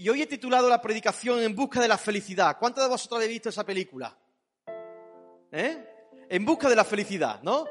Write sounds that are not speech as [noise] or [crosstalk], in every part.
Y hoy he titulado la predicación En busca de la felicidad. ¿Cuántos de vosotros habéis visto esa película? ¿Eh? En busca de la felicidad, ¿no?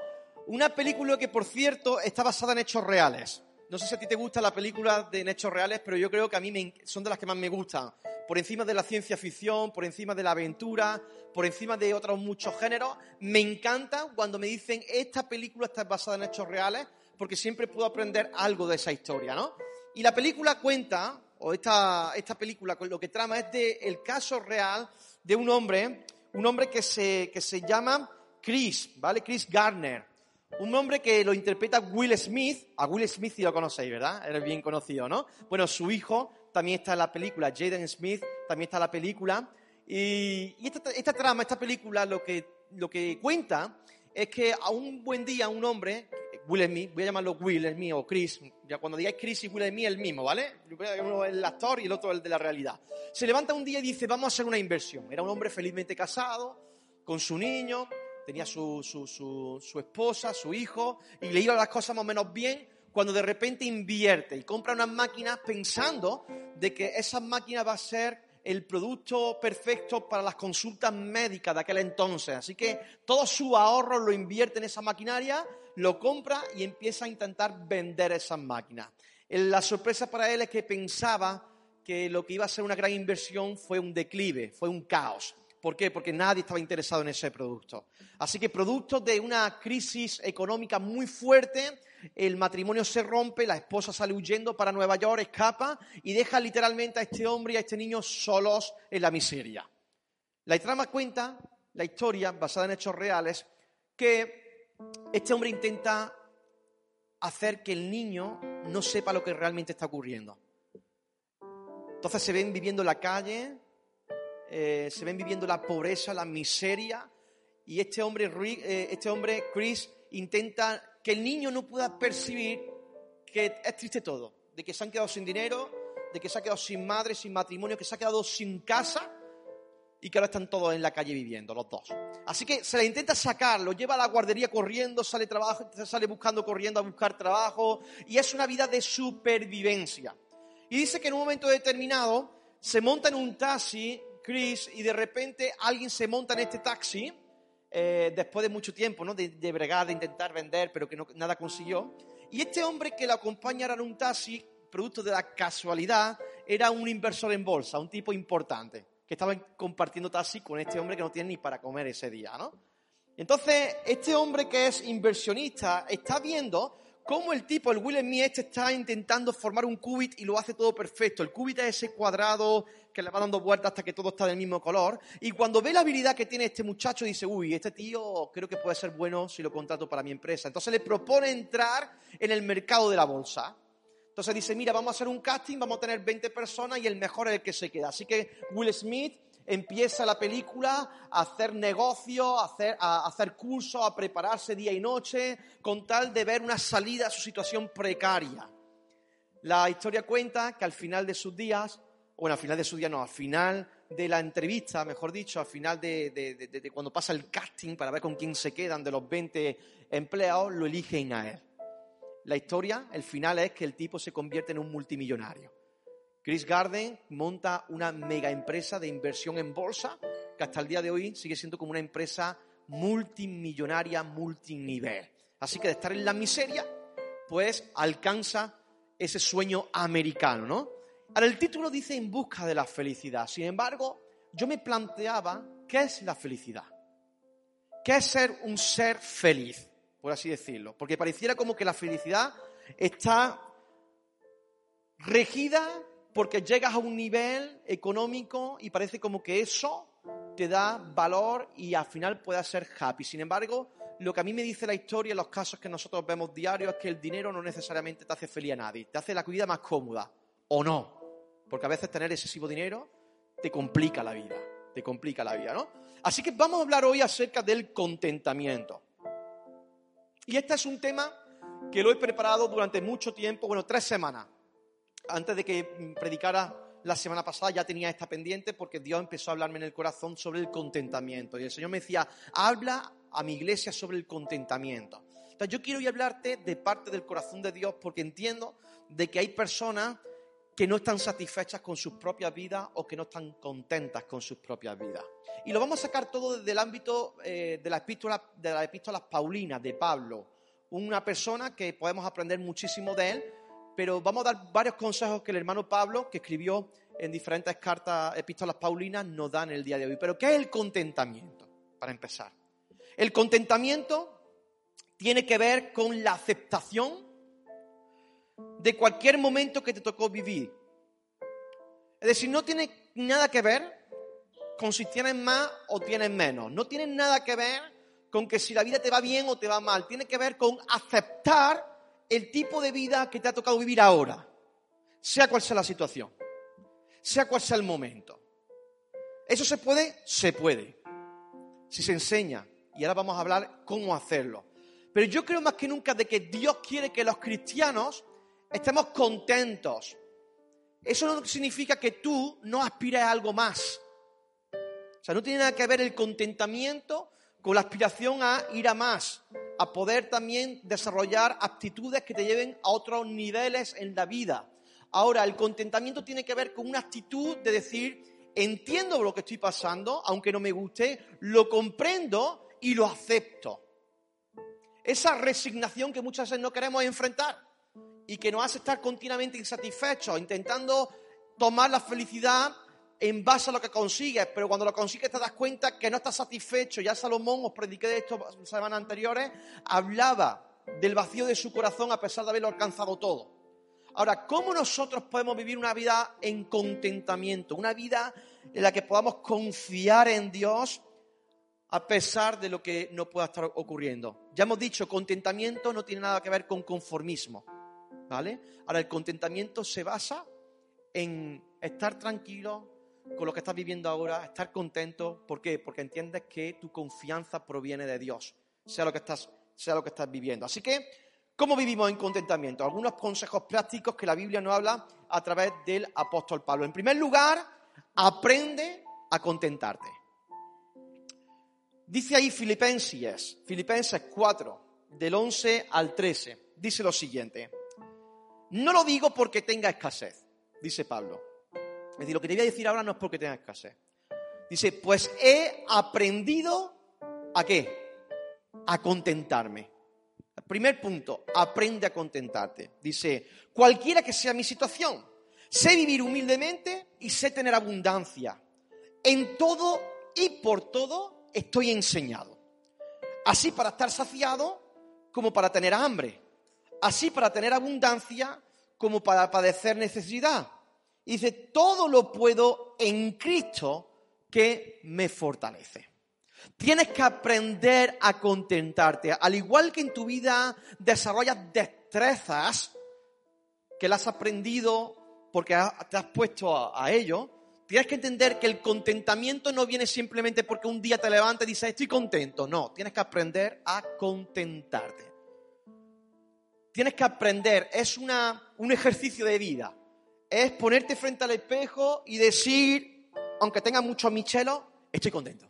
Una película que, por cierto, está basada en hechos reales. No sé si a ti te gusta la película de hechos reales, pero yo creo que a mí me, son de las que más me gustan. Por encima de la ciencia ficción, por encima de la aventura, por encima de otros muchos géneros. Me encanta cuando me dicen esta película está basada en hechos reales, porque siempre puedo aprender algo de esa historia, ¿no? Y la película cuenta, o esta, esta película lo que trama es de el caso real de un hombre, un hombre que se, que se llama Chris, ¿vale? Chris Garner. Un hombre que lo interpreta Will Smith. A Will Smith sí lo conocéis, ¿verdad? Eres bien conocido, ¿no? Bueno, su hijo también está en la película. Jaden Smith también está en la película. Y, esta, trama, esta película, lo que, lo que cuenta es que a un buen día un hombre, Will Smith, voy a llamarlo Will Smith o Chris, ya cuando digáis Chris y Will Smith el mismo, ¿vale? Uno el actor y el otro el de la realidad. Se levanta un día y dice, vamos a hacer una inversión. Era un hombre felizmente casado, con su niño, tenía su, su, esposa, su hijo, y le iban las cosas más o menos bien, cuando de repente invierte y compra unas máquinas pensando de que esa máquina va a ser el producto perfecto para las consultas médicas de aquel entonces. Así que todo su ahorro lo invierte en esa maquinaria, lo compra y empieza a intentar vender esas máquinas. La sorpresa para él es que pensaba que lo que iba a ser una gran inversión fue un declive, fue un caos. ¿Por qué? Porque nadie estaba interesado en ese producto. Así que producto de una crisis económica muy fuerte, el matrimonio se rompe, la esposa sale huyendo para Nueva York, escapa y deja literalmente a este hombre y a este niño solos en la miseria. La trama cuenta, la historia basada en hechos reales, que este hombre intenta hacer que el niño no sepa lo que realmente está ocurriendo. Entonces se ven viviendo en la calle, eh, se ven viviendo la pobreza, la miseria, y este hombre, eh, este hombre, Chris, intenta que el niño no pueda percibir que es triste todo, de que se han quedado sin dinero, de que se ha quedado sin madre, sin matrimonio, que se ha quedado sin casa y que ahora están todos en la calle viviendo, los dos. Así que se le intenta sacar, lo lleva a la guardería corriendo, sale, trabajo, sale buscando corriendo a buscar trabajo y es una vida de supervivencia. Y dice que en un momento determinado se monta en un taxi Chris y de repente alguien se monta en este taxi, eh, después de mucho tiempo, ¿no? De, bregar, de intentar vender, pero que no, nada consiguió. Y este hombre que lo acompañara en un taxi, producto de la casualidad, era un inversor en bolsa, un tipo importante, que estaba compartiendo taxi con este hombre que no tiene ni para comer ese día, ¿no? Entonces, este hombre que es inversionista está viendo cómo el tipo, el Will Smith este, está intentando formar un qubit y lo hace todo perfecto. El qubit es ese cuadrado que le va dando vueltas hasta que todo está del mismo color. Y cuando ve la habilidad que tiene este muchacho, dice, uy, este tío creo que puede ser bueno si lo contrato para mi empresa. Entonces le propone entrar en el mercado de la bolsa. Entonces dice, mira, vamos a hacer un casting, vamos a tener 20 personas y el mejor es el que se queda. Así que Will Smith empieza la película a hacer negocio, a hacer, cursos, a prepararse día y noche, con tal de ver una salida a su situación precaria. La historia cuenta que al final de sus días, bueno, al final de sus días no, al final de la entrevista, mejor dicho, al final de, de, cuando pasa el casting para ver con quién se quedan de los 20 empleados, lo eligen a él. La historia, el final es que el tipo se convierte en un multimillonario. Chris Garden monta una mega empresa de inversión en bolsa que hasta el día de hoy sigue siendo como una empresa multimillonaria, multinivel. Así que de estar en la miseria, pues alcanza ese sueño americano, ¿no? Ahora el título dice en busca de la felicidad. Sin embargo, yo me planteaba, ¿qué es la felicidad? ¿Qué es ser un ser feliz? Por así decirlo. Porque pareciera como que la felicidad está regida porque llegas a un nivel económico y parece como que eso te da valor y al final puedas ser happy. Sin embargo, lo que a mí me dice la historia, los casos que nosotros vemos diarios, es que el dinero no necesariamente te hace feliz a nadie, te hace la vida más cómoda, o no. Porque a veces tener excesivo dinero te complica la vida, te complica la vida, ¿no? Así que vamos a hablar hoy acerca del contentamiento. Y este es un tema que lo he preparado durante mucho tiempo, bueno, tres semanas antes de que predicara la semana pasada ya tenía esta pendiente porque Dios empezó a hablarme en el corazón sobre el contentamiento. Y el Señor me decía, habla a mi iglesia sobre el contentamiento. Entonces yo quiero hoy hablarte de parte del corazón de Dios porque entiendo de que hay personas que no están satisfechas con sus propias vidas o que no están contentas con sus propias vidas. Y lo vamos a sacar todo desde el ámbito eh, de, la epístola, de las epístolas paulinas de Pablo, una persona que podemos aprender muchísimo de él, pero vamos a dar varios consejos que el hermano Pablo, que escribió en diferentes cartas, epístolas paulinas, nos da en el día de hoy. Pero ¿qué es el contentamiento? Para empezar. El contentamiento tiene que ver con la aceptación de cualquier momento que te tocó vivir. Es decir, no tiene nada que ver con si tienes más o tienes menos. No tiene nada que ver con que si la vida te va bien o te va mal. Tiene que ver con aceptar el tipo de vida que te ha tocado vivir ahora, sea cual sea la situación, sea cual sea el momento. ¿Eso se puede? Se puede. Si se enseña. Y ahora vamos a hablar cómo hacerlo. Pero yo creo más que nunca de que Dios quiere que los cristianos estemos contentos. Eso no significa que tú no aspires a algo más. O sea, no tiene nada que ver el contentamiento con la aspiración a ir a más, a poder también desarrollar actitudes que te lleven a otros niveles en la vida. Ahora, el contentamiento tiene que ver con una actitud de decir, entiendo lo que estoy pasando, aunque no me guste, lo comprendo y lo acepto. Esa resignación que muchas veces no queremos enfrentar y que nos hace estar continuamente insatisfechos, intentando tomar la felicidad en base a lo que consigues, pero cuando lo consigues te das cuenta que no estás satisfecho. Ya Salomón, os prediqué de esto semanas anteriores, hablaba del vacío de su corazón a pesar de haberlo alcanzado todo. Ahora, ¿cómo nosotros podemos vivir una vida en contentamiento? Una vida en la que podamos confiar en Dios a pesar de lo que no pueda estar ocurriendo. Ya hemos dicho, contentamiento no tiene nada que ver con conformismo. ¿Vale? Ahora, el contentamiento se basa en estar tranquilo con lo que estás viviendo ahora, estar contento. ¿Por qué? Porque entiendes que tu confianza proviene de Dios, sea lo que estás, sea lo que estás viviendo. Así que, ¿cómo vivimos en contentamiento? Algunos consejos prácticos que la Biblia nos habla a través del apóstol Pablo. En primer lugar, aprende a contentarte. Dice ahí Filipenses, Filipenses 4, del 11 al 13, dice lo siguiente. No lo digo porque tenga escasez, dice Pablo. Es decir, lo que te voy a decir ahora no es porque tenga escasez. Dice, pues he aprendido a qué? A contentarme. primer punto, aprende a contentarte. Dice, cualquiera que sea mi situación, sé vivir humildemente y sé tener abundancia. En todo y por todo estoy enseñado. Así para estar saciado como para tener hambre así para tener abundancia como para padecer necesidad. Dice, todo lo puedo en Cristo que me fortalece. Tienes que aprender a contentarte. Al igual que en tu vida desarrollas destrezas que las has aprendido porque te has puesto a, ello, tienes que entender que el contentamiento no viene simplemente porque un día te levantas y dices, estoy contento. No, tienes que aprender a contentarte tienes que aprender, es una, un ejercicio de vida. Es ponerte frente al espejo y decir, aunque tengas muchos michelos, estoy contento.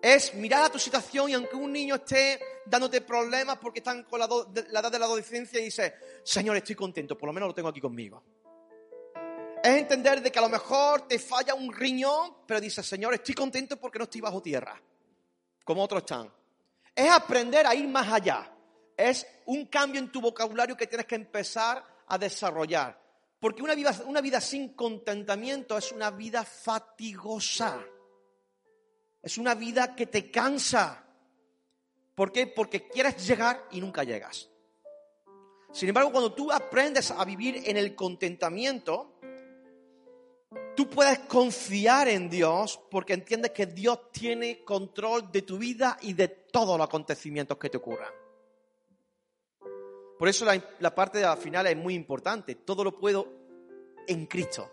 Es mirar a tu situación y aunque un niño esté dándote problemas porque están con la, la edad de la adolescencia y dices, Señor, estoy contento, por lo menos lo tengo aquí conmigo. Es entender de que a lo mejor te falla un riñón, pero dices, Señor, estoy contento porque no estoy bajo tierra, como otros están. Es aprender a ir más allá es un cambio en tu vocabulario que tienes que empezar a desarrollar. Porque una vida, una vida sin contentamiento es una vida fatigosa. Es una vida que te cansa. ¿Por qué? Porque quieres llegar y nunca llegas. Sin embargo, cuando tú aprendes a vivir en el contentamiento, tú puedes confiar en Dios porque entiendes que Dios tiene control de tu vida y de todos los acontecimientos que te ocurran. Por eso la, parte de la final es muy importante. Todo lo puedo en Cristo.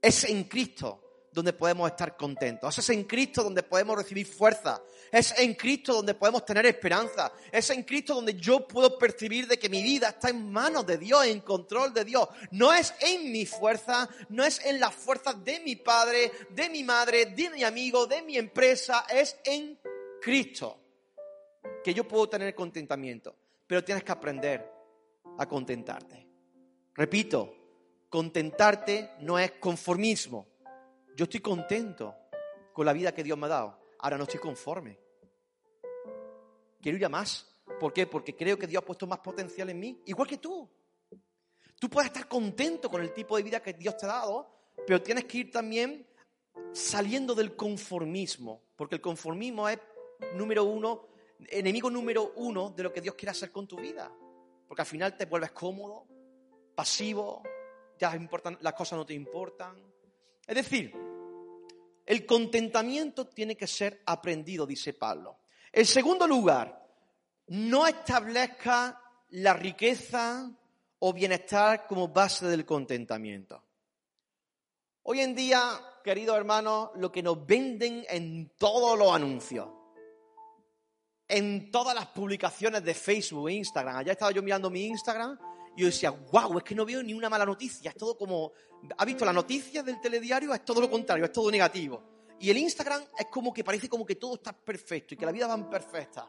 Es en Cristo donde podemos estar contentos. Es en Cristo donde podemos recibir fuerza. Es en Cristo donde podemos tener esperanza. Es en Cristo donde yo puedo percibir de que mi vida está en manos de Dios, en control de Dios. No es en mi fuerza, no es en la fuerza de mi padre, de mi madre, de mi amigo, de mi empresa. Es en Cristo que yo puedo tener contentamiento pero tienes que aprender a contentarte. Repito, Contentarte no es conformismo. Yo estoy contento con la vida que Dios me ha dado. Ahora no estoy conforme. Quiero ir a más. ¿Por qué? Porque creo que Dios ha puesto más potencial en mí, igual que tú. Tú puedes estar contento con el tipo de vida que Dios te ha dado, pero tienes que ir también saliendo del conformismo, porque el conformismo es número uno, enemigo número uno de lo que Dios quiere hacer con tu vida. Porque al final te vuelves cómodo, pasivo, ya las cosas no te importan. Es decir, el contentamiento tiene que ser aprendido, dice Pablo. En segundo lugar, no establezca la riqueza o bienestar como base del contentamiento. Hoy en día, queridos hermanos, lo que nos venden en todos los anuncios, en todas las publicaciones de Facebook e Instagram. Allá estaba yo mirando mi Instagram y yo decía, wow, es que no veo ni una mala noticia. Es todo como, ¿ha visto las noticias del telediario? Es todo lo contrario, es todo negativo. Y el Instagram es como que parece como que todo está perfecto y que la vida va perfecta.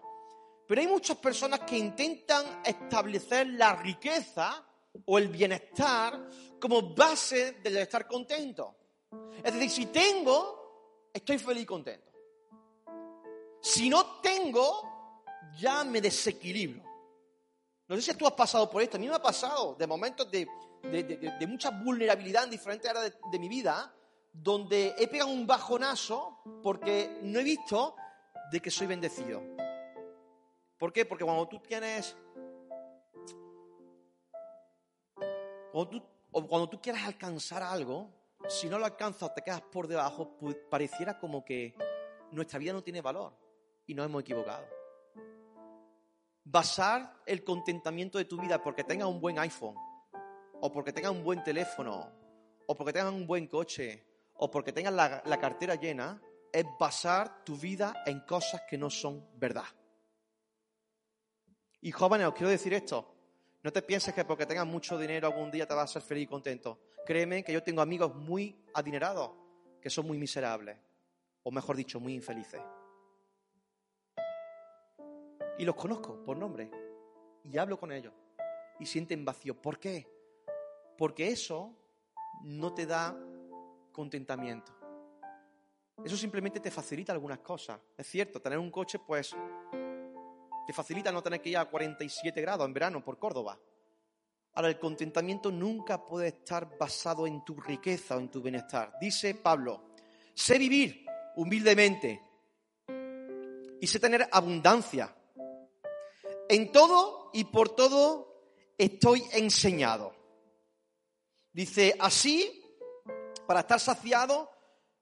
Pero hay muchas personas que intentan establecer la riqueza o el bienestar como base del estar contento. Es decir, si tengo, estoy feliz y contento. Si no tengo, ya me desequilibro. No sé si tú has pasado por esto. A mí me ha pasado de momentos de, mucha vulnerabilidad en diferentes áreas de, mi vida, donde he pegado un bajonazo porque no he visto de que soy bendecido. ¿Por qué? Porque cuando tú tienes... Cuando tú, o cuando tú quieres alcanzar algo, si no lo alcanzas te quedas por debajo, pues pareciera como que nuestra vida no tiene valor y nos hemos equivocado. Basar el contentamiento de tu vida porque tengas un buen iPhone, o porque tengas un buen teléfono, o porque tengas un buen coche, o porque tengas la, la cartera llena, es basar tu vida en cosas que no son verdad. Y jóvenes, os quiero decir esto. No te pienses que porque tengas mucho dinero algún día te vas a ser feliz y contento. Créeme que yo tengo amigos muy adinerados que son muy miserables, o mejor dicho, muy infelices. Y los conozco por nombre y hablo con ellos y sienten vacío. ¿Por qué? Porque eso no te da contentamiento. Eso simplemente te facilita algunas cosas. Es cierto, tener un coche pues te facilita no tener que ir a 47 grados en verano por Córdoba. Ahora, el contentamiento nunca puede estar basado en tu riqueza o en tu bienestar. Dice Pablo, sé vivir humildemente y sé tener abundancia. En todo y por todo estoy enseñado. Dice, así para estar saciado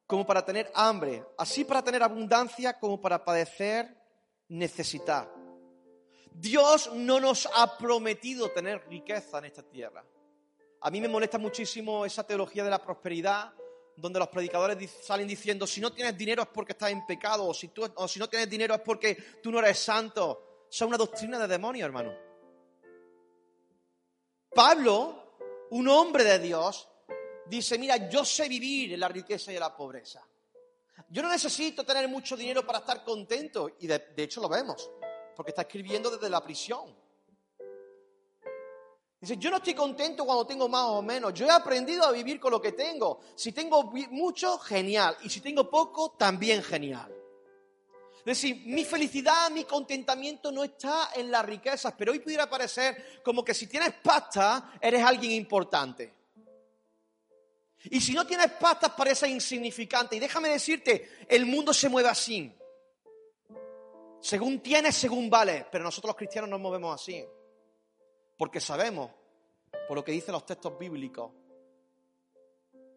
como para tener hambre, así para tener abundancia como para padecer necesidad. Dios no nos ha prometido tener riqueza en esta tierra. A mí me molesta muchísimo esa teología de la prosperidad, donde los predicadores salen diciendo, si no tienes dinero es porque estás en pecado, o si, tú, no tienes dinero es porque tú no eres santo. Es una doctrina de demonio, hermano. Pablo, un hombre de Dios, dice, mira, yo sé vivir en la riqueza y en la pobreza. Yo no necesito tener mucho dinero para estar contento, y de hecho lo vemos porque está escribiendo desde la prisión. Dice, yo no estoy contento cuando tengo más o menos. Yo he aprendido a vivir con lo que tengo. Si tengo mucho, genial. Y si tengo poco, también genial. Decir, mi felicidad, mi contentamiento no está en las riquezas, pero hoy pudiera parecer como que si tienes pasta, eres alguien importante. Y si no tienes pasta, parece insignificante. Y déjame decirte, el mundo se mueve así. Según tienes, según vale. Pero nosotros los cristianos nos movemos así. Porque sabemos, por lo que dicen los textos bíblicos,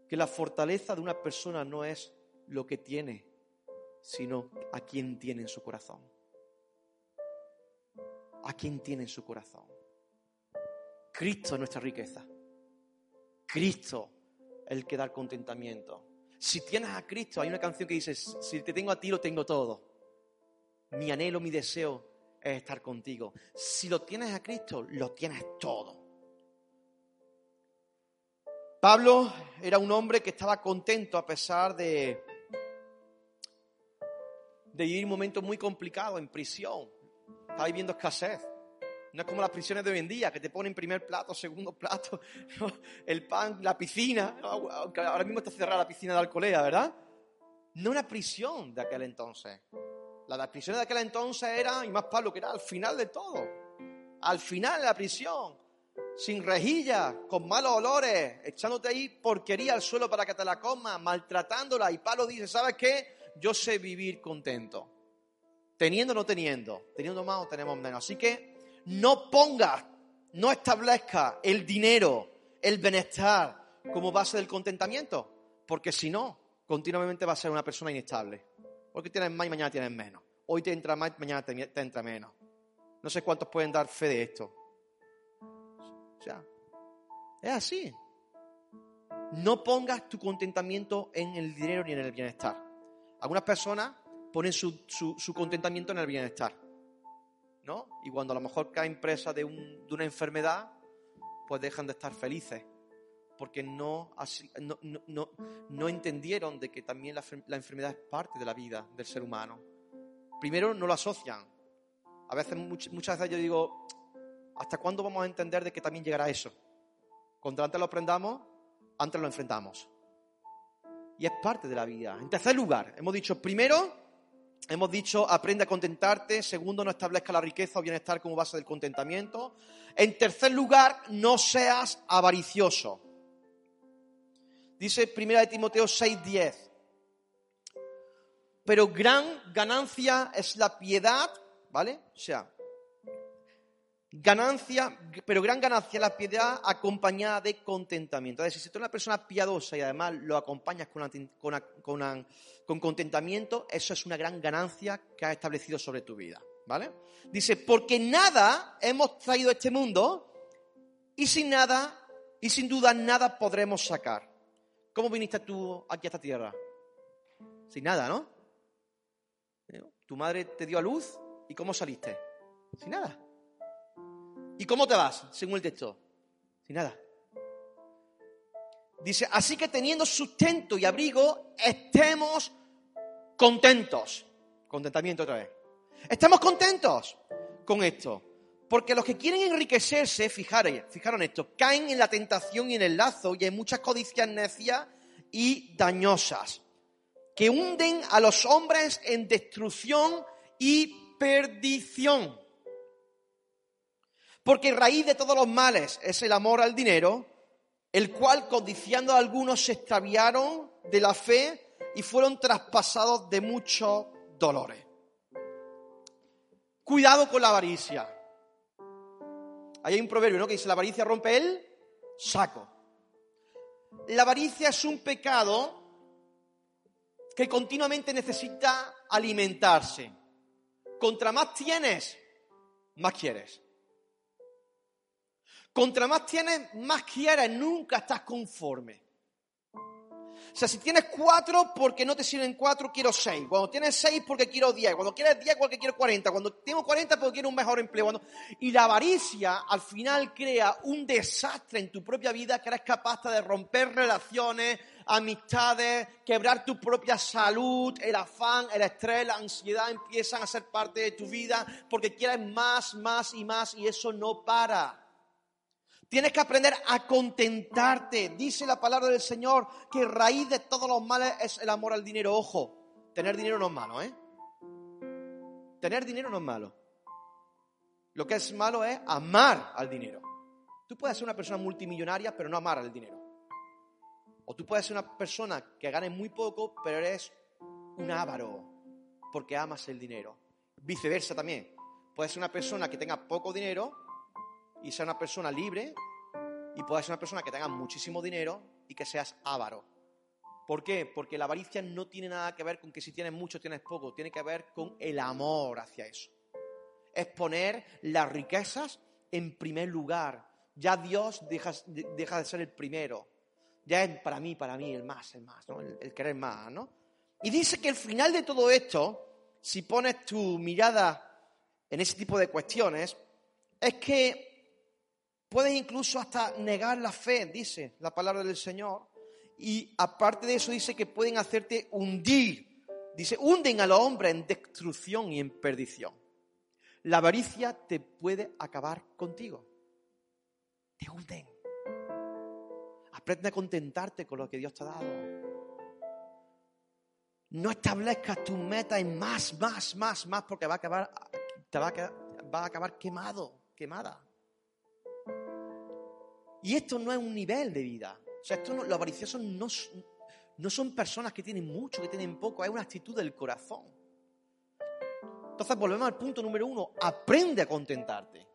que la fortaleza de una persona no es lo que tiene, sino a quien tiene en su corazón. A quien tiene en su corazón. Cristo es nuestra riqueza. Cristo el que da contentamiento. Si tienes a Cristo, hay una canción que dice, si te tengo a ti, lo tengo todo mi anhelo, mi deseo es estar contigo. Si lo tienes a Cristo, lo tienes todo. Pablo era un hombre que estaba contento a pesar de, de vivir momentos muy complicados en prisión. Estaba viviendo escasez. No es como las prisiones de hoy en día, que te ponen primer plato, segundo plato, [laughs] el pan, la piscina, ahora mismo está cerrada la piscina de Alcolea, ¿verdad? No una prisión de aquel entonces. La prisión de aquel entonces era, y más Pablo, que era al final de todo. Al final de la prisión, sin rejilla, con malos olores, echándote ahí porquería al suelo para que te la comas, maltratándola. Y Pablo dice, ¿sabes qué? Yo sé vivir contento. Teniendo o no teniendo, teniendo más o tenemos menos. Así que no pongas, no establezca el dinero, el bienestar como base del contentamiento, porque si no, continuamente va a ser una persona inestable. Porque tienes más y mañana tienes menos. Hoy te entra más mañana te, entra menos. No sé cuántos pueden dar fe de esto. O sea, es así. No pongas tu contentamiento en el dinero ni en el bienestar. Algunas personas ponen su, su contentamiento en el bienestar. Y cuando a lo mejor caen presa de, una enfermedad, pues dejan de estar felices, porque no, no, entendieron de que también la, enfermedad es parte de la vida del ser humano. Primero no lo asocian. A veces, muchas veces yo digo, ¿hasta cuándo vamos a entender de que también llegará eso? Cuando antes lo aprendamos, antes lo enfrentamos. Y es parte de la vida. En tercer lugar, hemos dicho, primero, Hemos dicho, aprende a contentarte. Segundo, no establezca la riqueza o bienestar como base del contentamiento. En tercer lugar, no seas avaricioso. Dice 1 de Timoteo 6:10. Pero gran ganancia es la piedad, ¿vale? O sea, Ganancia, pero gran ganancia la piedad acompañada de contentamiento. Es decir, si tú eres una persona piadosa y además lo acompañas con, con, contentamiento, eso es una gran ganancia que has establecido sobre tu vida. ¿Vale? Dice, porque nada hemos traído a este mundo y sin nada, y sin duda nada podremos sacar. ¿Cómo viniste tú aquí a esta tierra? Sin nada, ¿no? Tu madre te dio a luz y ¿cómo saliste? Sin nada. ¿Y cómo te vas, según el texto? Sin nada. Dice, así que teniendo sustento y abrigo, estemos contentos. Contentamiento otra vez. Estamos contentos con esto. Porque los que quieren enriquecerse, fijaros, en esto, caen en la tentación y en el lazo y en muchas codicias necias y dañosas, que hunden a los hombres en destrucción y perdición. Porque raíz de todos los males es el amor al dinero, el cual codiciando a algunos se extraviaron de la fe y fueron traspasados de muchos dolores. Cuidado con la avaricia. Ahí hay un proverbio, ¿no? Que dice, la avaricia rompe el saco. La avaricia es un pecado que continuamente necesita alimentarse. Contra más tienes, más quieres. Contra más tienes, más quieres, nunca estás conforme. O sea, si tienes cuatro porque no te sirven cuatro, quiero seis. Cuando tienes seis porque quiero diez. Cuando quieres diez porque quiero cuarenta. Cuando tengo cuarenta porque quiero un mejor empleo. Y la avaricia al final crea un desastre en tu propia vida que eres capaz de romper relaciones, amistades, quebrar tu propia salud, el afán, el estrés, la ansiedad empiezan a ser parte de tu vida porque quieres más, más y más y eso no para. Tienes que aprender a contentarte. Dice la palabra del Señor que raíz de todos los males es el amor al dinero. Ojo, tener dinero no es malo, ¿eh? Tener dinero no es malo. Lo que es malo es amar al dinero. Tú puedes ser una persona multimillonaria, pero no amar al dinero. O tú puedes ser una persona que gane muy poco, pero eres un avaro, porque amas el dinero. Viceversa también. Puedes ser una persona que tenga poco dinero, y ser una persona libre y puedas ser una persona que tenga muchísimo dinero y que seas avaro. ¿Por qué? Porque la avaricia no tiene nada que ver con que si tienes mucho tienes poco, tiene que ver con el amor hacia eso. Es poner las riquezas en primer lugar. Ya Dios deja, de ser el primero. Ya es para mí, para mí, el más, el más, el, el querer más, ¿no? Y dice que el final de todo esto, si pones tu mirada en ese tipo de cuestiones, es que Puedes incluso hasta negar la fe, dice la palabra del Señor. Y aparte de eso dice que pueden hacerte hundir. Dice, hunden a los hombres en destrucción y en perdición. La avaricia te puede acabar contigo. Te hunden. Aprende a contentarte con lo que Dios te ha dado. No establezcas tu meta en más, más, más, más, porque va a acabar, te va a, va a acabar quemado, quemada. Y esto no es un nivel de vida. O sea, esto los avariciosos no, no son personas que tienen mucho, que tienen poco, es una actitud del corazón. Entonces volvemos al punto número uno, aprende a contentarte.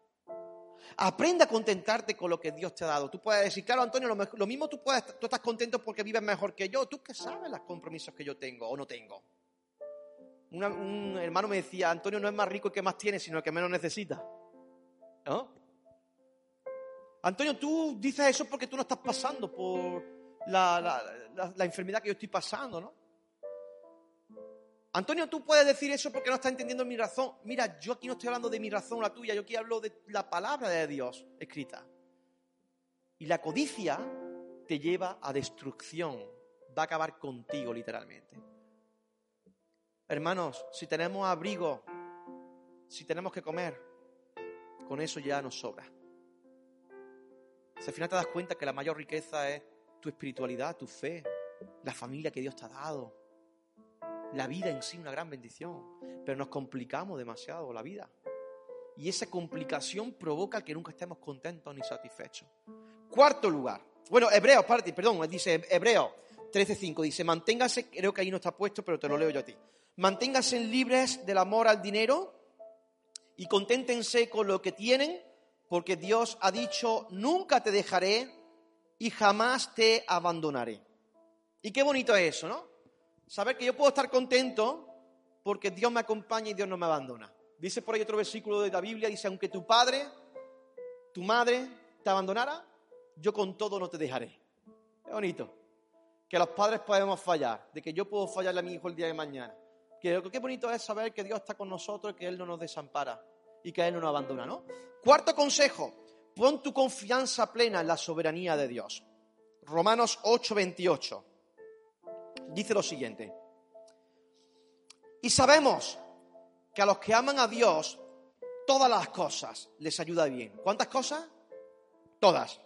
Aprende a contentarte con lo que Dios te ha dado. Tú puedes decir, claro, Antonio, lo, mismo tú, puedes, tú estás contento porque vives mejor que yo. Tú qué sabes los compromisos que yo tengo o no tengo. un hermano me decía, Antonio no es más rico el que más tiene, sino el que menos necesita. ¿No? Antonio, tú dices eso porque tú no estás pasando por la, la enfermedad que yo estoy pasando, ¿no? Antonio, tú puedes decir eso porque no estás entendiendo mi razón. Mira, yo aquí no estoy hablando de mi razón, la tuya, yo aquí hablo de la palabra de Dios escrita. Y la codicia te lleva a destrucción, va a acabar contigo literalmente. Hermanos, si tenemos abrigo, si tenemos que comer, con eso ya nos sobra. Si al final te das cuenta que la mayor riqueza es tu espiritualidad, tu fe, la familia que Dios te ha dado, la vida en sí una gran bendición, pero nos complicamos demasiado la vida. Y esa complicación provoca que nunca estemos contentos ni satisfechos. Cuarto lugar. Bueno, Hebreos, perdón, dice Hebreo 13.5, dice, manténgase, creo que ahí no está puesto, pero te lo leo yo a ti. Manténgase libres del amor al dinero y conténtense con lo que tienen, porque Dios ha dicho, nunca te dejaré y jamás te abandonaré. Y qué bonito es eso, ¿no? Saber que yo puedo estar contento porque Dios me acompaña y Dios no me abandona. Dice por ahí otro versículo de la Biblia, dice, aunque tu padre, tu madre te abandonara, yo con todo no te dejaré. Qué bonito. Que los padres podemos fallar, de que yo puedo fallarle a mi hijo el día de mañana. Que qué bonito es saber que Dios está con nosotros y que Él no nos desampara y que Él no nos abandona, ¿no? Cuarto consejo, pon tu confianza plena en la soberanía de Dios. Romanos 8, 28 dice lo siguiente. Y sabemos que a los que aman a Dios, todas las cosas les ayuda bien. ¿Cuántas cosas? Todas.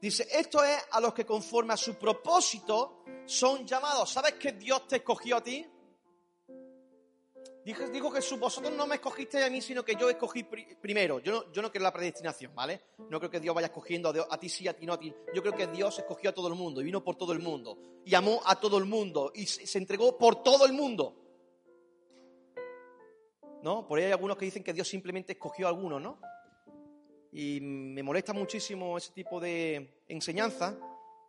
Dice, esto es a los que conforme a su propósito son llamados. ¿Sabes que Dios te escogió a ti? Dijo, dijo, Jesús, vosotros no me escogisteis a mí, sino que yo escogí primero. Yo no, yo no creo la predestinación, ¿vale? No creo que Dios vaya escogiendo a, ti sí, a ti no, a ti. Yo creo que Dios escogió a todo el mundo y vino por todo el mundo. Y amó a todo el mundo y se, entregó por todo el mundo. ¿No? Por ahí hay algunos que dicen que Dios simplemente escogió a algunos, ¿no? Y me molesta muchísimo ese tipo de enseñanza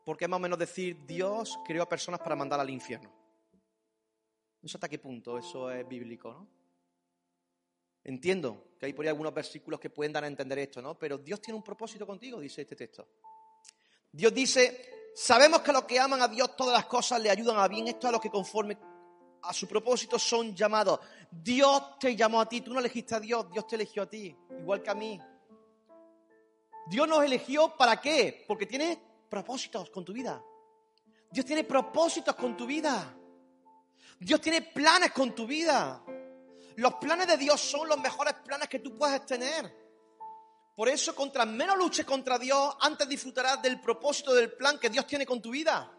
porque es más o menos decir, Dios creó a personas para mandar al infierno. No sé hasta qué punto eso es bíblico, ¿no? Entiendo que hay por ahí algunos versículos que pueden dar a entender esto, ¿no? Pero Dios tiene un propósito contigo, dice este texto. Dios dice, sabemos que los que aman a Dios todas las cosas le ayudan a bien. Esto a los que conforme a su propósito son llamados. Dios te llamó a ti, tú no elegiste a Dios, Dios te eligió a ti, igual que a mí. Dios nos eligió para qué? Porque tiene propósitos con tu vida. Dios tiene propósitos con tu vida. Dios tiene planes con tu vida. Los planes de Dios son los mejores planes que tú puedes tener. Por eso, contra menos luches contra Dios, antes disfrutarás del propósito del plan que Dios tiene con tu vida.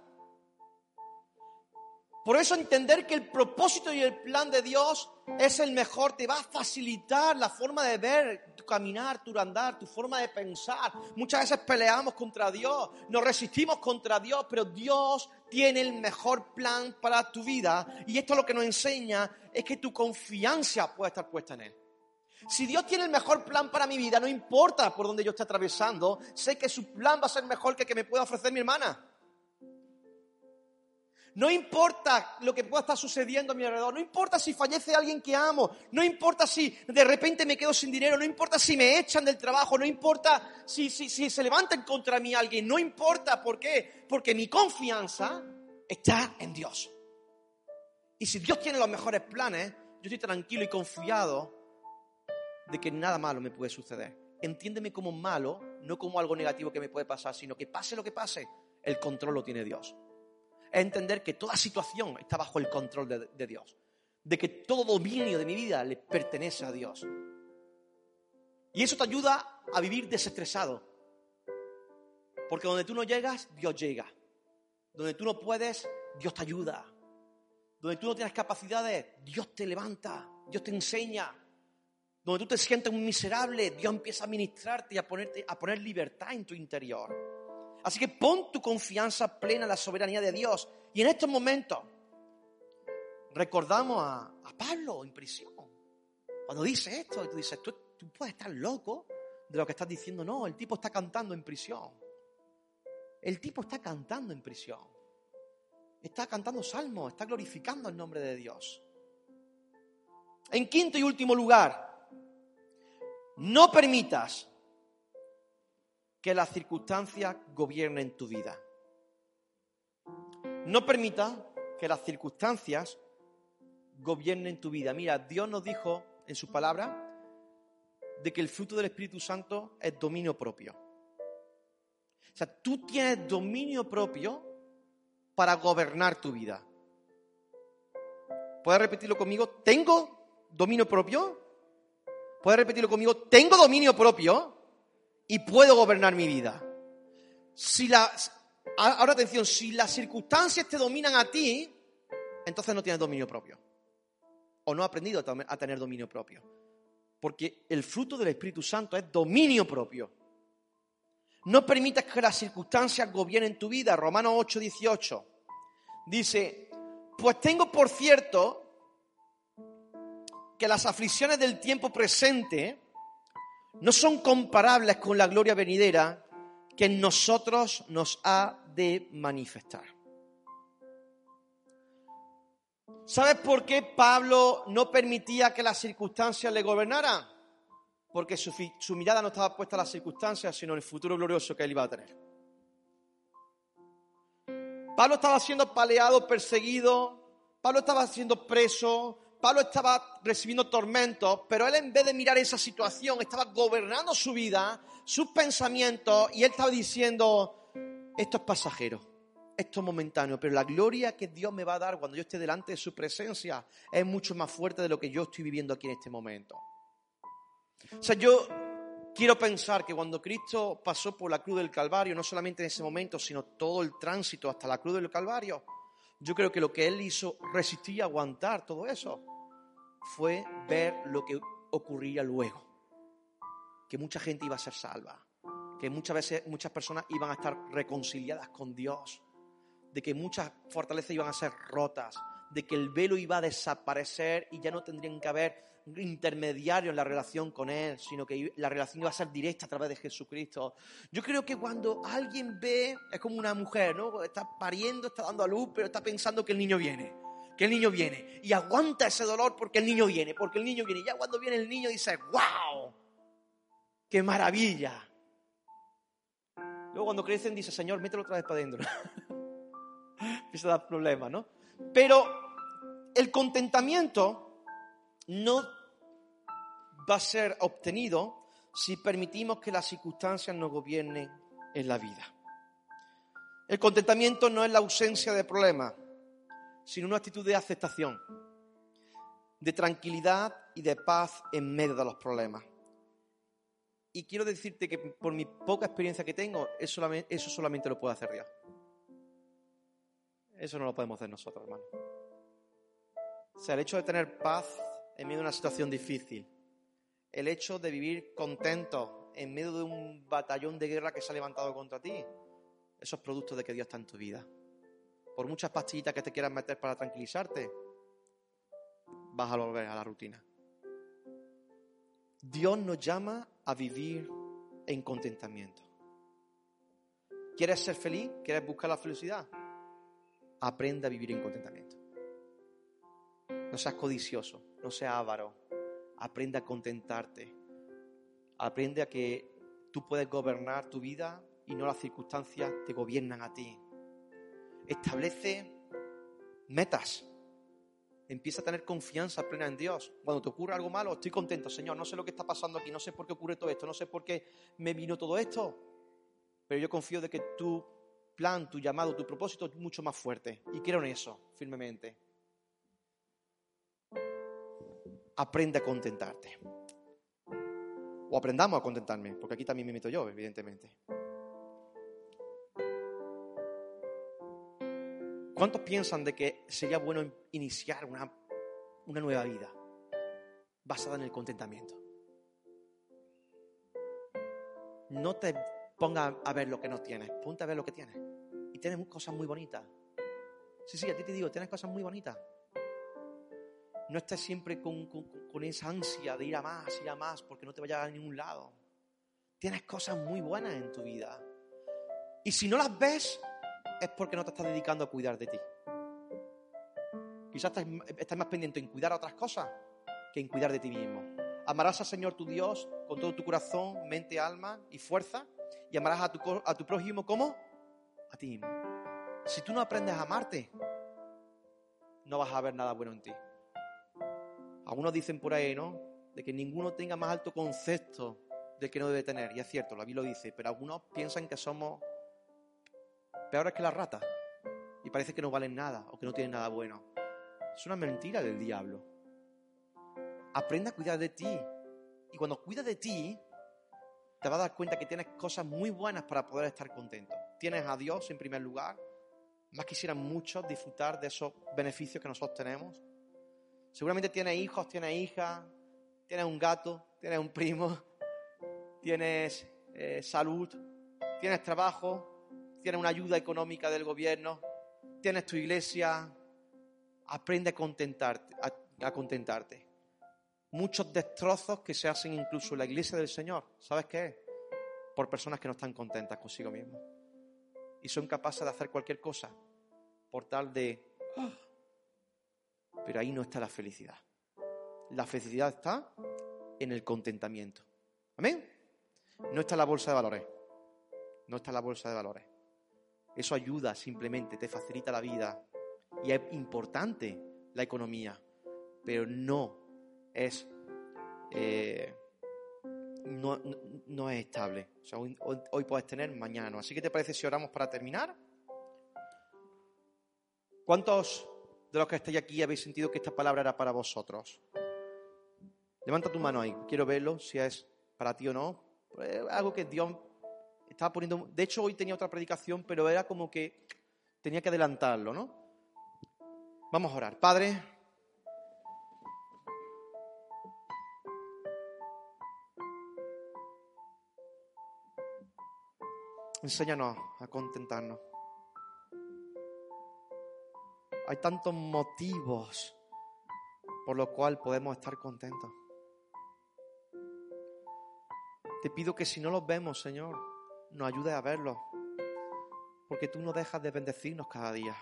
Por eso entender que el propósito y el plan de Dios es el mejor, te va a facilitar la forma de ver, caminar, tu andar, tu forma de pensar. Muchas veces peleamos contra Dios, nos resistimos contra Dios, pero Dios tiene el mejor plan para tu vida y esto lo que nos enseña es que tu confianza puede estar puesta en Él. Si Dios tiene el mejor plan para mi vida, no importa por dónde yo esté atravesando, sé que su plan va a ser mejor que el que me pueda ofrecer mi hermana. No importa lo que pueda estar sucediendo a mi alrededor, no importa si fallece alguien que amo, no importa si de repente me quedo sin dinero, no importa si me echan del trabajo, no importa si, si, si se levantan contra mí alguien, no importa por qué, porque mi confianza está en Dios. Y si Dios tiene los mejores planes, yo estoy tranquilo y confiado de que nada malo me puede suceder. Entiéndeme como malo, no como algo negativo que me puede pasar, sino que pase lo que pase, el control lo tiene Dios es entender que toda situación está bajo el control de, Dios, de que todo dominio de mi vida le pertenece a Dios. Y eso te ayuda a vivir desestresado. Porque donde tú no llegas, Dios llega. Donde tú no puedes, Dios te ayuda. Donde tú no tienes capacidades, Dios te levanta, Dios te enseña. Donde tú te sientes un miserable, Dios empieza a ministrarte y a, ponerte, a poner libertad en tu interior. Así que pon tu confianza plena en la soberanía de Dios. Y en estos momentos recordamos a, Pablo en prisión. Cuando dice esto, y tú dices, tú, tú puedes estar loco de lo que estás diciendo. No, el tipo está cantando en prisión. El tipo está cantando en prisión. Está cantando salmos, está glorificando el nombre de Dios. En quinto y último lugar, no permitas que las circunstancias gobiernen tu vida. No permitas que las circunstancias gobiernen tu vida. Mira, Dios nos dijo en su palabra de que el fruto del Espíritu Santo es dominio propio. O sea, tú tienes dominio propio para gobernar tu vida. ¿Puedes repetirlo conmigo? ¿Tengo dominio propio? ¿Puedes repetirlo conmigo? ¿Tengo dominio propio? Y puedo gobernar mi vida. Si ahora atención, si las circunstancias te dominan a ti, entonces no tienes dominio propio. O no has aprendido a tener dominio propio. Porque el fruto del Espíritu Santo es dominio propio. No permitas que las circunstancias gobiernen tu vida. Romanos 8, 18. Dice, pues tengo por cierto que las aflicciones del tiempo presente no son comparables con la gloria venidera que en nosotros nos ha de manifestar. ¿Sabes por qué Pablo no permitía que las circunstancias le gobernaran? Porque su, mirada no estaba puesta en las circunstancias, sino en el futuro glorioso que él iba a tener. Pablo estaba siendo paleado, perseguido, Pablo estaba siendo preso, Pablo estaba recibiendo tormentos, pero él en vez de mirar esa situación, estaba gobernando su vida, sus pensamientos, y él estaba diciendo, esto es pasajero esto es momentáneo, pero la gloria que Dios me va a dar cuando yo esté delante de su presencia es mucho más fuerte de lo que yo estoy viviendo aquí en este momento. O sea, yo quiero pensar que cuando Cristo pasó por la cruz del Calvario, no solamente en ese momento, sino todo el tránsito hasta la cruz del Calvario, yo creo que lo que Él hizo resistir y aguantar todo eso fue ver lo que ocurría luego. Que mucha gente iba a ser salva, que muchas veces muchas personas iban a estar reconciliadas con Dios, de que muchas fortalezas iban a ser rotas, de que el velo iba a desaparecer y ya no tendrían que haber intermediarios en la relación con Él, sino que la relación iba a ser directa a través de Jesucristo. Yo creo que cuando alguien ve, es como una mujer, ¿no? Está pariendo, está dando a luz, pero está pensando que el niño viene, que el niño viene. Y aguanta ese dolor porque el niño viene, porque el niño viene. Y ya cuando viene el niño dice, ¡wow! ¡Qué maravilla! Luego cuando crecen dice, Señor, mételo otra vez para adentro. [laughs] empieza a dar problemas, ¿no? Pero el contentamiento no va a ser obtenido si permitimos que las circunstancias nos gobiernen en la vida. El contentamiento no es la ausencia de problemas, sino una actitud de aceptación, de tranquilidad y de paz en medio de los problemas. Y quiero decirte que por mi poca experiencia que tengo, eso solamente, lo puede hacer Dios. Eso no lo podemos hacer nosotros, hermano. O sea, el hecho de tener paz en medio de una situación difícil, el hecho de vivir contento en medio de un batallón de guerra que se ha levantado contra ti, eso es producto de que Dios está en tu vida. Por muchas pastillitas que te quieras meter para tranquilizarte, vas a volver a la rutina. Dios nos llama a vivir en contentamiento. ¿Quieres ser feliz? ¿Quieres buscar la felicidad? aprenda a vivir en contentamiento. No seas codicioso, no seas avaro. Aprende a contentarte. Aprende a que tú puedes gobernar tu vida y no las circunstancias te gobiernan a ti. Establece metas. Empieza a tener confianza plena en Dios. Cuando te ocurre algo malo, estoy contento, Señor. No sé lo que está pasando aquí, no sé por qué ocurre todo esto, no sé por qué me vino todo esto. Pero yo confío de que tú plan, tu llamado, tu propósito es mucho más fuerte. Y creo en eso firmemente. Aprende a contentarte. O aprendamos a contentarme, porque aquí también me meto yo, evidentemente. ¿Cuántos piensan de que sería bueno iniciar una, una nueva vida basada en el contentamiento? No te pongas a ver lo que no tienes, ponte a ver lo que tienes. Y tienes cosas muy bonitas. Sí, sí, a ti te digo, tienes cosas muy bonitas. No estés siempre con, con, esa ansia de ir a más, ir a más, porque no te vayas a ningún lado. Tienes cosas muy buenas en tu vida. Y si no las ves, es porque no te estás dedicando a cuidar de ti. Quizás estás, más pendiente en cuidar a otras cosas que en cuidar de ti mismo. Amarás al Señor tu Dios con todo tu corazón, mente, alma y fuerza. Y amarás a tu, a tu prójimo como a ti mismo. Si tú no aprendes a amarte, no vas a ver nada bueno en ti. Algunos dicen por ahí, ¿no? De que ninguno tenga más alto concepto del que no debe tener. Y es cierto, la Biblia lo dice, pero algunos piensan que somos peores que las ratas y parece que no valen nada o que no tienen nada bueno. Es una mentira del diablo. Aprende a cuidar de ti. Y cuando cuidas de ti, te vas a dar cuenta que tienes cosas muy buenas para poder estar contento. Tienes a Dios en primer lugar, más quisieran muchos disfrutar de esos beneficios que nosotros tenemos. Seguramente tienes hijos, tienes hijas, tienes un gato, tienes un primo, tienes eh, salud, tienes trabajo, tienes una ayuda económica del gobierno, tienes tu iglesia. Aprende a contentarte, a contentarte. Muchos destrozos que se hacen incluso en la iglesia del Señor. ¿Sabes qué? Por personas que no están contentas consigo mismas y son capaces de hacer cualquier cosa por tal de... Pero ahí no está la felicidad. La felicidad está en el contentamiento. ¿Amén? No está la bolsa de valores. No está la bolsa de valores. Eso ayuda simplemente, te facilita la vida. Y es importante la economía, pero no es eh, no, es estable. O sea, hoy, puedes tener, mañana no. Así que te parece si oramos para terminar. ¿Cuántos de los que estáis aquí habéis sentido que esta palabra era para vosotros? Levanta tu mano ahí, quiero verlo, si es para ti o no. Es algo que Dios estaba poniendo. De hecho, hoy tenía otra predicación, pero era como que tenía que adelantarlo, ¿no? Vamos a orar. Padre, Enséñanos a contentarnos. Hay tantos motivos por los cuales podemos estar contentos. Te pido que si no los vemos, Señor, nos ayudes a verlos, porque tú no dejas de bendecirnos cada día.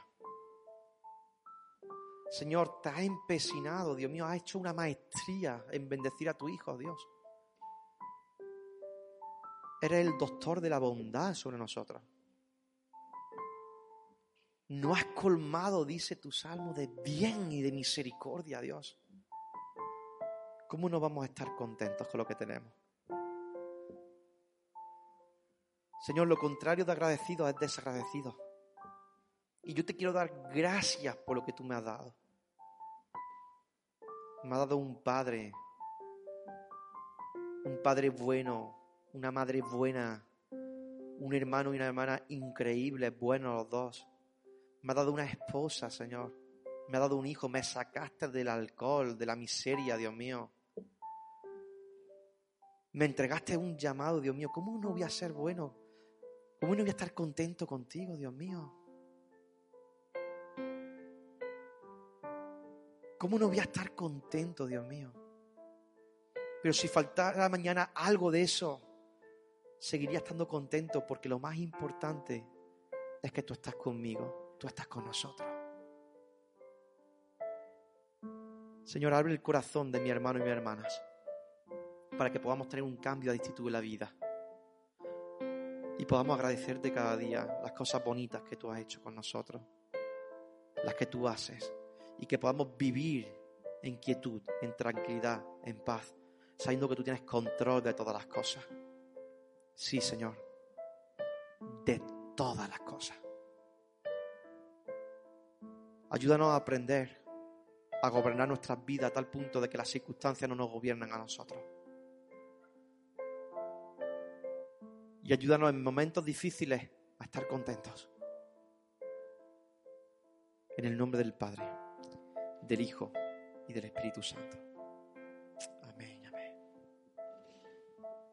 Señor, te has empecinado, Dios mío, has hecho una maestría en bendecir a tu Hijo, Dios. Eres el doctor de la bondad sobre nosotros. No has colmado, dice tu salmo, de bien y de misericordia, Dios. ¿Cómo no vamos a estar contentos con lo que tenemos? Señor, lo contrario de agradecido es desagradecido. Y yo te quiero dar gracias por lo que tú me has dado. Me has dado un padre, un padre bueno, una madre buena, un hermano y una hermana increíbles, buenos los dos. Me ha dado una esposa, Señor. Me ha dado un hijo. Me sacaste del alcohol, de la miseria, Dios mío. Me entregaste un llamado, Dios mío. ¿Cómo no voy a ser bueno? ¿Cómo no voy a estar contento contigo, Dios mío? ¿Cómo no voy a estar contento, Dios mío? Pero si faltara mañana algo de eso, seguiría estando contento porque lo más importante es que tú estás conmigo, tú estás con nosotros. Señor, abre el corazón de mi hermano y mis hermanas para que podamos tener un cambio de actitud en la vida y podamos agradecerte cada día las cosas bonitas que tú has hecho con nosotros, las que tú haces y que podamos vivir en quietud, en tranquilidad, en paz, sabiendo que tú tienes control de todas las cosas. Sí, Señor, de todas las cosas. Ayúdanos a aprender a gobernar nuestras vidas a tal punto de que las circunstancias no nos gobiernan a nosotros. Y ayúdanos en momentos difíciles a estar contentos. En el nombre del Padre, del Hijo y del Espíritu Santo.